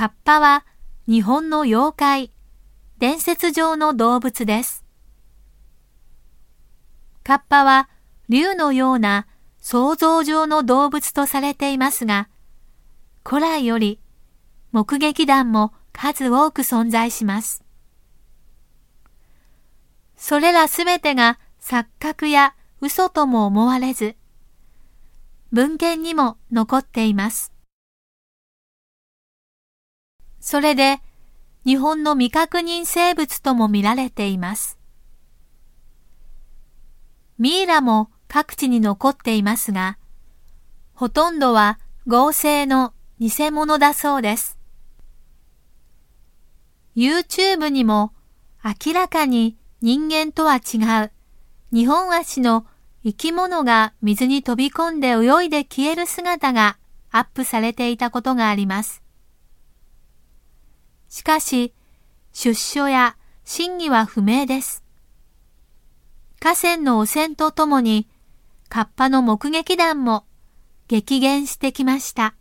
カッパは日本の妖怪、伝説上の動物です。カッパは竜のような想像上の動物とされていますが、古来より目撃談も数多く存在します。それらすべてが錯覚や嘘とも思われず、文献にも残っています。それで日本の未確認生物とも見られています。ミイラも各地に残っていますが、ほとんどは合成の偽物だそうです。YouTube にも明らかに人間とは違う日本足の生き物が水に飛び込んで泳いで消える姿がアップされていたことがあります。しかし、出所や真偽は不明です。河川の汚染とともに、河童の目撃談も激減してきました。